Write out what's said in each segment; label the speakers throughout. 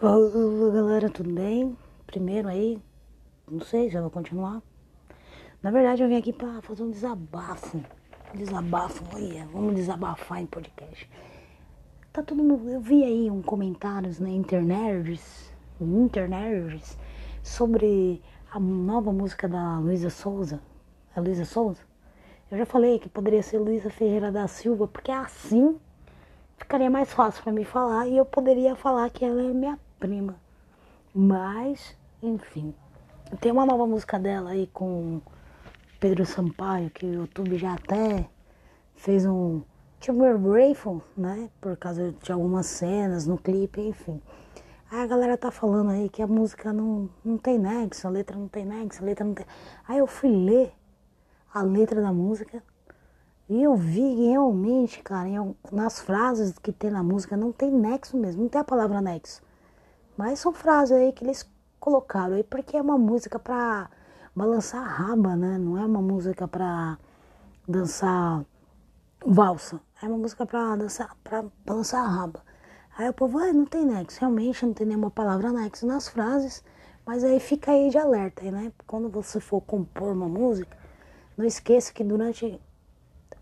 Speaker 1: Olá galera, tudo bem? Primeiro aí, não sei se eu vou continuar. Na verdade eu vim aqui pra fazer um desabafo. Desabafo, olha, vamos desabafar em podcast. Tá todo mundo. Eu vi aí um comentários na internet, internet, sobre a nova música da Luísa Souza. A Luísa Souza? Eu já falei que poderia ser Luísa Ferreira da Silva, porque assim ficaria mais fácil para mim falar e eu poderia falar que ela é minha prima. Mas, enfim. Tem uma nova música dela aí com Pedro Sampaio, que o YouTube já até fez um tipo grateful, né? Por causa de algumas cenas no clipe, enfim. Aí a galera tá falando aí que a música não, não tem nexo, a letra não tem nexo, a letra não tem. Aí eu fui ler a letra da música e eu vi que realmente, cara, nas frases que tem na música não tem nexo mesmo, não tem a palavra nexo. Mas são frases aí que eles colocaram aí porque é uma música pra balançar a raba, né? Não é uma música pra dançar valsa. É uma música pra dançar, pra balançar a raba. Aí o povo, ah, não tem nexo. Realmente não tem nenhuma palavra nexo nas frases. Mas aí fica aí de alerta, né? Quando você for compor uma música, não esqueça que durante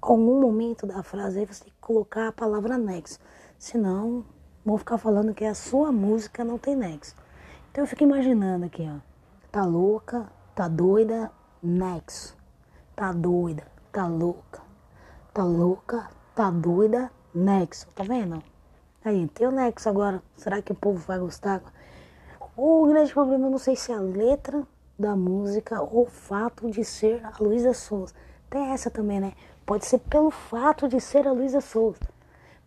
Speaker 1: algum momento da frase aí você tem que colocar a palavra nexo. Senão vão ficar falando que a sua música não tem nexo. Então eu fico imaginando aqui, ó. Tá louca, tá doida, nexo. Tá doida, tá louca. Tá louca, tá doida, nexo. Tá vendo? Aí, tem o nexo agora. Será que o povo vai gostar? O grande problema, eu não sei se é a letra da música ou o fato de ser a Luísa Souza. Tem essa também, né? Pode ser pelo fato de ser a Luísa Souza.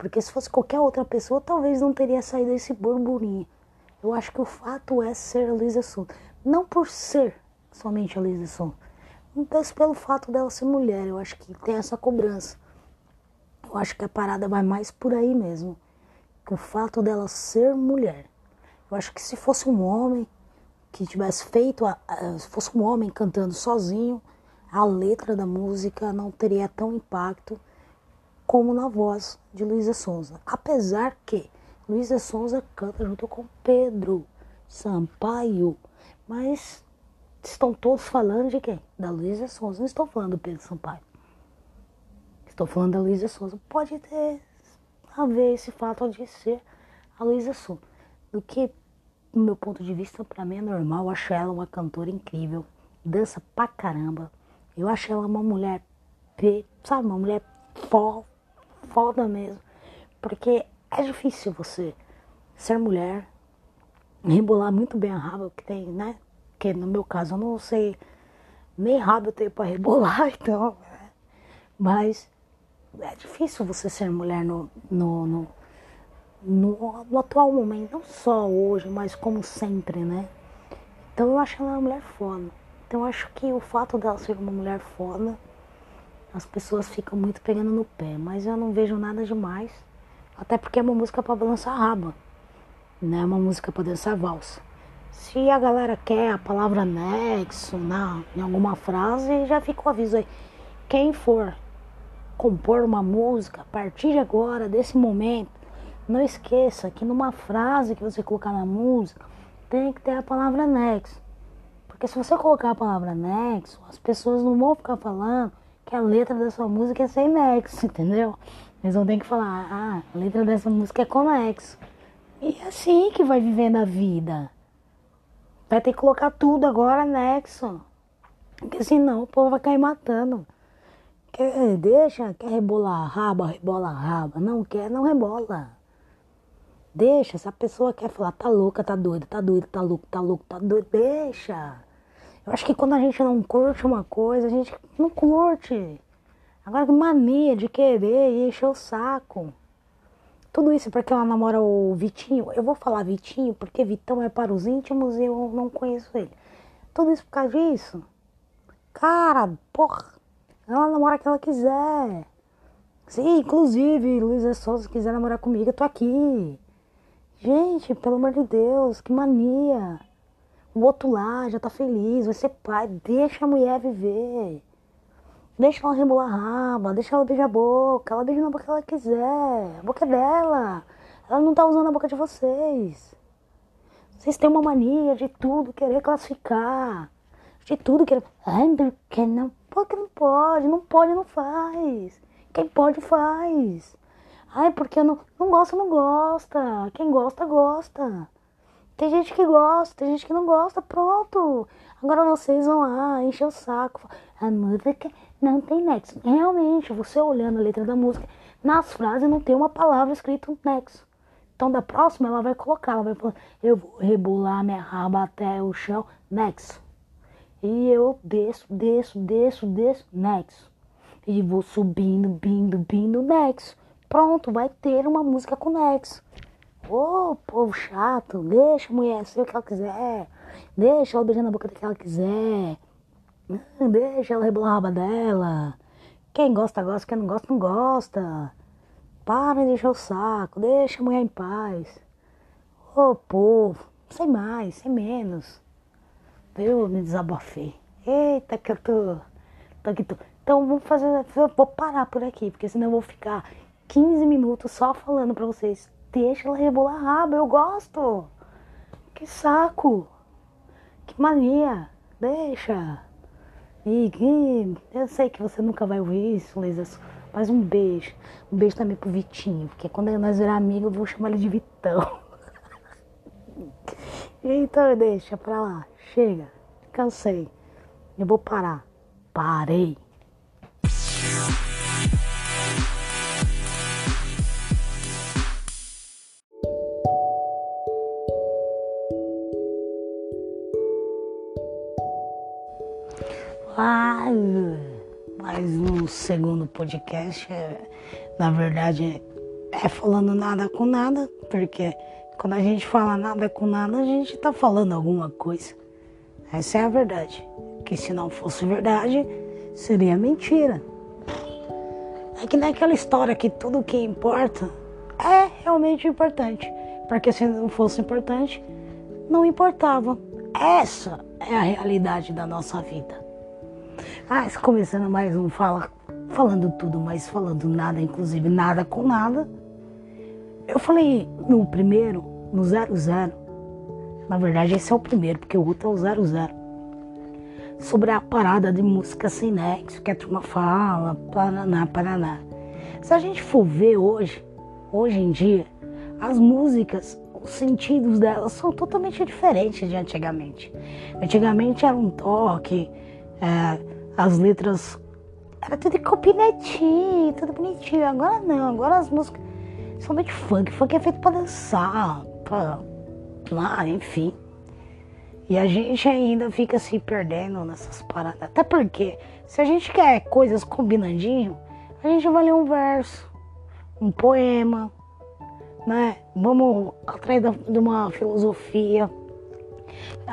Speaker 1: Porque se fosse qualquer outra pessoa, talvez não teria saído esse burburinho. Eu acho que o fato é ser a Luísa Souza. Não por ser somente a Luísa Souza. Mas pelo fato dela ser mulher. Eu acho que tem essa cobrança. Eu acho que a parada vai mais por aí mesmo. Que o fato dela ser mulher. Eu acho que se fosse um homem que tivesse feito, a, a, se fosse um homem cantando sozinho, a letra da música não teria tão impacto como na voz de Luísa Sonza. Apesar que Luísa Sonza canta junto com Pedro Sampaio, mas estão todos falando de quem? Da Luísa Sonza. Não estou falando do Pedro Sampaio. Estou falando da Luísa Sonza. Pode ter a ver esse fato de ser a Luísa Sonza. Do que, do meu ponto de vista, para mim é normal. Eu acho ela uma cantora incrível. Dança pra caramba. Eu acho ela uma mulher, sabe, uma mulher forte foda mesmo. Porque é difícil você ser mulher, rebolar muito bem a raba, que tem, né? Que no meu caso eu não sei nem rabo eu tenho pra rebolar, então. Né? Mas é difícil você ser mulher no, no, no, no, no atual momento, não só hoje, mas como sempre, né? Então eu acho ela uma mulher foda. Então eu acho que o fato dela ser uma mulher foda as pessoas ficam muito pegando no pé, mas eu não vejo nada demais. Até porque é uma música para balançar raba, não é uma música para dançar valsa. Se a galera quer a palavra nexo na, em alguma frase, já fica o aviso aí. Quem for compor uma música, a partir de agora, desse momento, não esqueça que numa frase que você colocar na música, tem que ter a palavra nexo. Porque se você colocar a palavra nexo, as pessoas não vão ficar falando que a letra da sua música é sem nexo, entendeu? Eles vão ter que falar, ah, a letra dessa música é conexo. E é assim que vai vivendo a vida. Vai ter que colocar tudo agora nexo. Porque senão o povo vai cair matando. Quer, deixa, quer rebolar raba, rebola raba. Não quer, não rebola. Deixa, se a pessoa quer falar, tá louca, tá doida, tá doida, tá louco, tá louco, tá doido, deixa. Eu acho que quando a gente não curte uma coisa, a gente não curte. Agora que mania de querer e encher o saco. Tudo isso porque ela namora o Vitinho. Eu vou falar Vitinho porque Vitão é para os íntimos e eu não conheço ele. Tudo isso por causa disso. Cara, porra. Ela namora que ela quiser. Sim, inclusive, Luísa Souza, se quiser namorar comigo, eu tô aqui. Gente, pelo amor de Deus, que mania. O outro lá já tá feliz, vai ser pai. Deixa a mulher viver. Deixa ela rebolar a raba, deixa ela beijar a boca. Ela beija na boca que ela quiser. A boca é dela. Ela não tá usando a boca de vocês. Vocês têm uma mania de tudo querer classificar. De tudo querer. Ai, porque não? Porque não pode, não pode, não faz. Quem pode, faz. Ai, porque não, não gosta, não gosta. Quem gosta, gosta. Tem gente que gosta, tem gente que não gosta, pronto. Agora vocês vão lá, encher o saco. A música não tem nexo. Realmente, você olhando a letra da música, nas frases não tem uma palavra escrita nexo. Então da próxima ela vai colocar, ela vai falar, eu vou rebolar minha raba até o chão, nexo. E eu desço, desço, desço, desço, nexo. E vou subindo, bindo, bindo, nexo. Pronto, vai ter uma música com nexo. Ô, oh, povo chato, deixa a mulher ser o que ela quiser. Deixa ela beijar na boca do que ela quiser. Deixa ela rebolar a raba dela. Quem gosta, gosta. Quem não gosta, não gosta. Para de deixar o saco. Deixa a mulher em paz. Ô, oh, povo. Sem mais, sem menos. Eu me desabafei. Eita, que eu tô. tô aqui, tô. Então, vou fazer. Vou parar por aqui, porque senão eu vou ficar 15 minutos só falando pra vocês Deixa ela rebolar a raba, eu gosto. Que saco. Que mania. Deixa. E eu sei que você nunca vai ouvir isso. Mas um beijo. Um beijo também pro Vitinho. Porque quando nós virar amigo, eu vou chamar ele de Vitão. então deixa pra lá. Chega. Cansei. Eu vou parar. Parei. Mais um segundo podcast. Na verdade, é falando nada com nada, porque quando a gente fala nada com nada, a gente tá falando alguma coisa. Essa é a verdade. Que se não fosse verdade, seria mentira. É que nem aquela história que tudo que importa é realmente importante. Porque se não fosse importante, não importava. Essa é a realidade da nossa vida. Ah, começando mais um fala, falando tudo, mas falando nada, inclusive nada com nada. Eu falei no primeiro, no 00. Na verdade, esse é o primeiro, porque o outro é o 00. Sobre a parada de música sem nexo, que a turma fala, Paraná, Paraná. Se a gente for ver hoje, hoje em dia, as músicas, os sentidos delas são totalmente diferentes de antigamente. Antigamente era um toque, é, as letras era tudo copinetinho, tudo bonitinho. Agora não, agora as músicas são de funk. Funk é feito pra dançar, pra lá, enfim. E a gente ainda fica se perdendo nessas paradas. Até porque, se a gente quer coisas combinandinho, a gente vai ler um verso, um poema, né? Vamos atrás de uma filosofia.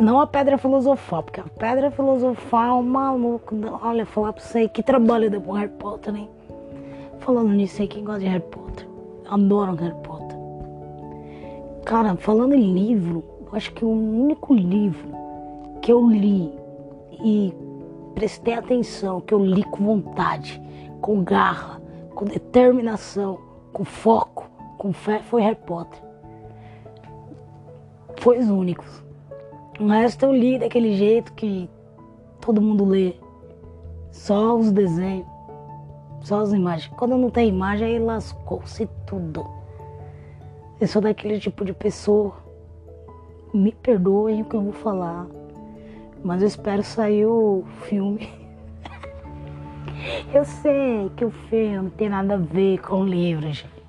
Speaker 1: Não a pedra filosofal, porque a pedra filosofal, é um maluco. Olha, falar pra você que trabalha depois Harry Potter, hein? Falando nisso aí, quem gosta de Harry Potter? Adoram Harry Potter. Cara, falando em livro, eu acho que o único livro que eu li e prestei atenção, que eu li com vontade, com garra, com determinação, com foco, com fé, foi Harry Potter. Foi os únicos. O resto eu li daquele jeito que todo mundo lê. Só os desenhos, só as imagens. Quando não tem imagem, aí lascou-se tudo. Eu sou daquele tipo de pessoa. Me perdoem o que eu vou falar. Mas eu espero sair o filme. eu sei que o filme tem nada a ver com o livro, gente.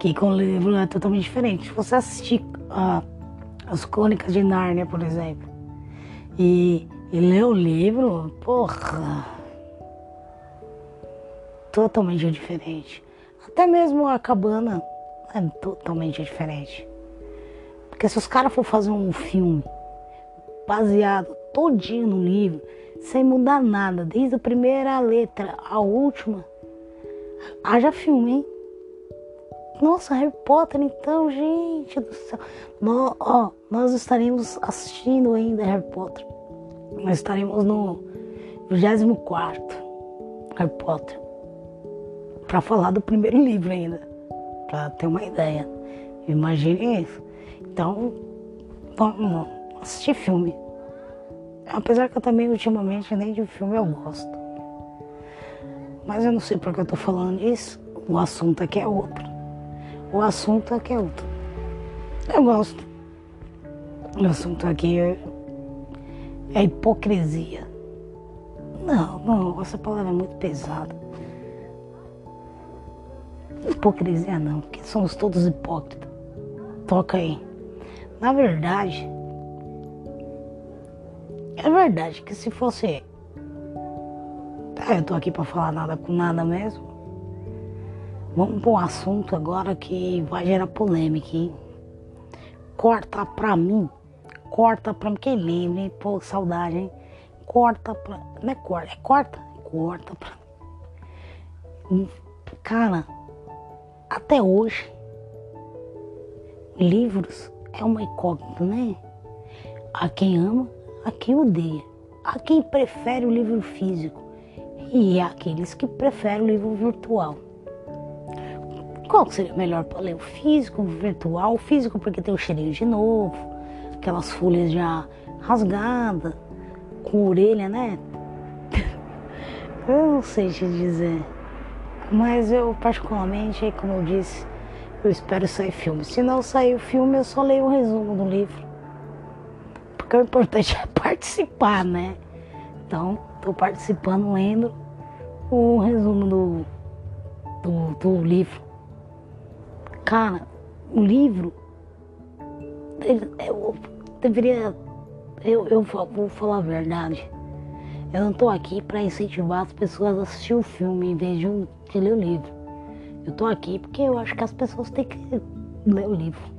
Speaker 1: Que com livro é totalmente diferente. Se você assistir a. As Crônicas de Nárnia, por exemplo. E, e ler o livro, porra, totalmente diferente. Até mesmo a cabana é totalmente diferente. Porque se os caras for fazer um filme baseado todinho no livro, sem mudar nada, desde a primeira letra à última, haja filme, hein? Nossa, Harry Potter, então, gente do céu. Ó, nós estaremos assistindo ainda Harry Potter. Nós estaremos no 24 Harry Potter. Para falar do primeiro livro ainda. Para ter uma ideia. Imagine isso. Então, vamos assistir filme. Apesar que eu também ultimamente nem de filme eu gosto. Mas eu não sei porque eu tô falando isso. O assunto aqui é outro. O assunto aqui é outro. Eu gosto. O assunto aqui é, é hipocrisia. Não, não, essa palavra é muito pesada. Hipocrisia não, porque somos todos hipócritas. Toca aí. Na verdade, é verdade que se fosse. Ah, eu tô aqui pra falar nada com nada mesmo. Vamos para um assunto agora que vai gerar polêmica, hein? Corta pra mim. Corta pra mim. Quem lembra, hein? Pô, saudade, hein? Corta pra. Não é corta, é corta? Corta pra mim. Cara, até hoje, livros é uma incógnita, né? A quem ama, a quem odeia, a quem prefere o livro físico e aqueles que preferem o livro virtual. Qual seria melhor para ler? O físico, o virtual? O físico porque tem o cheirinho de novo, aquelas folhas já rasgadas, com orelha, né? eu não sei te dizer. Mas eu particularmente, como eu disse, eu espero sair filme. Se não sair o filme, eu só leio o resumo do livro. Porque o importante é participar, né? Então, estou participando, lendo o resumo do, do, do livro. Cara, o livro, eu deveria, eu, eu vou falar a verdade. Eu não estou aqui para incentivar as pessoas a assistir o filme em vez de, de ler o livro. Eu tô aqui porque eu acho que as pessoas têm que ler o livro.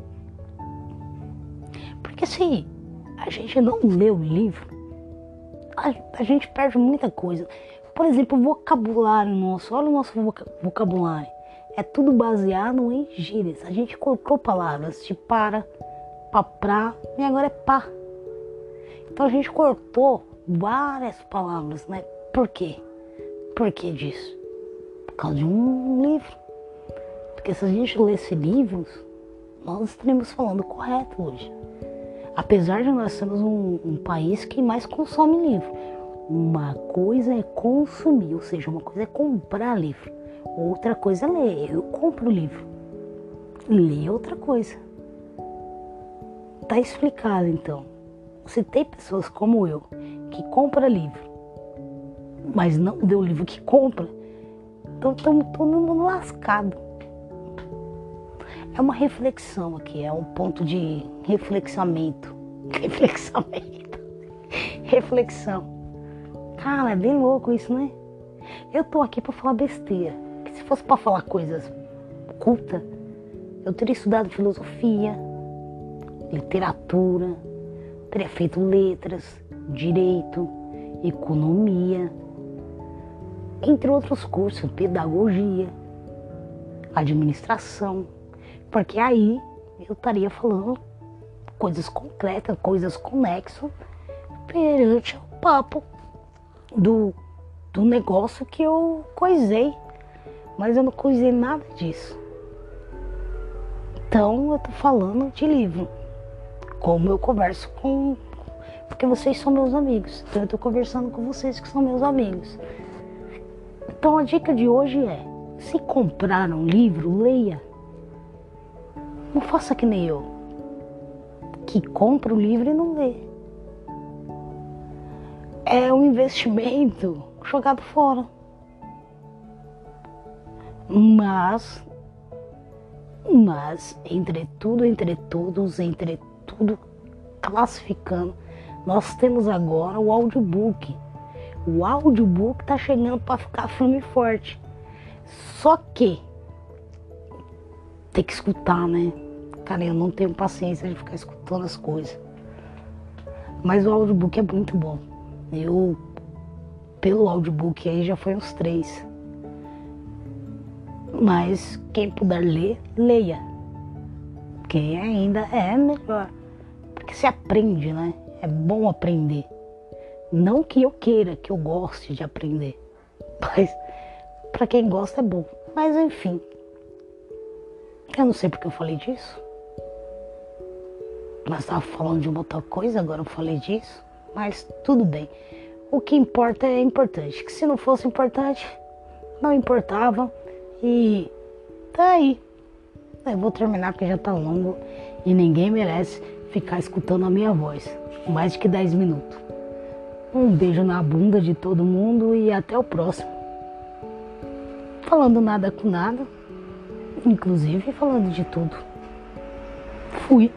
Speaker 1: Porque se a gente não lê o livro, a, a gente perde muita coisa. Por exemplo, o vocabulário nosso, olha o nosso vocabulário. É tudo baseado em gírias. A gente colocou palavras de para, paprá e agora é pá. Então a gente cortou várias palavras, né? Por quê? Por que disso? Por causa de um livro. Porque se a gente lesse livros, nós estaríamos falando correto hoje. Apesar de nós sermos um, um país que mais consome livro. Uma coisa é consumir, ou seja, uma coisa é comprar livro. Outra coisa é ler. Eu compro livro. Ler é outra coisa. Tá explicado então. Se tem pessoas como eu que compra livro, mas não deu o livro que compra, então estamos todo mundo lascado. É uma reflexão aqui, é um ponto de reflexamento. Reflexamento. Reflexão. Cara, é bem louco isso, né? Eu tô aqui para falar besteira. Fosse para falar coisas culta, eu teria estudado filosofia, literatura, teria feito letras, direito, economia, entre outros cursos, pedagogia, administração. Porque aí eu estaria falando coisas concretas, coisas conexas perante o papo do, do negócio que eu coisei. Mas eu não coisei nada disso. Então eu tô falando de livro. Como eu converso com. Porque vocês são meus amigos. Então eu tô conversando com vocês que são meus amigos. Então a dica de hoje é: se comprar um livro, leia. Não faça que nem eu, que compra o livro e não lê. É um investimento jogado fora. Mas, mas, entre tudo, entre todos, entre tudo classificando, nós temos agora o audiobook. O audiobook tá chegando para ficar firme e forte. Só que tem que escutar, né? Cara, eu não tenho paciência de ficar escutando as coisas. Mas o audiobook é muito bom. Eu, pelo audiobook aí, já foi uns três. Mas quem puder ler, leia. Porque ainda é melhor. Porque se aprende, né? É bom aprender. Não que eu queira, que eu goste de aprender. Mas para quem gosta é bom. Mas enfim. Eu não sei porque eu falei disso. Nós estávamos falando de uma outra coisa, agora eu falei disso. Mas tudo bem. O que importa é importante. Que se não fosse importante, não importava. E tá aí. Eu vou terminar porque já tá longo e ninguém merece ficar escutando a minha voz. Mais de que 10 minutos. Um beijo na bunda de todo mundo e até o próximo. Falando nada com nada, inclusive falando de tudo. Fui.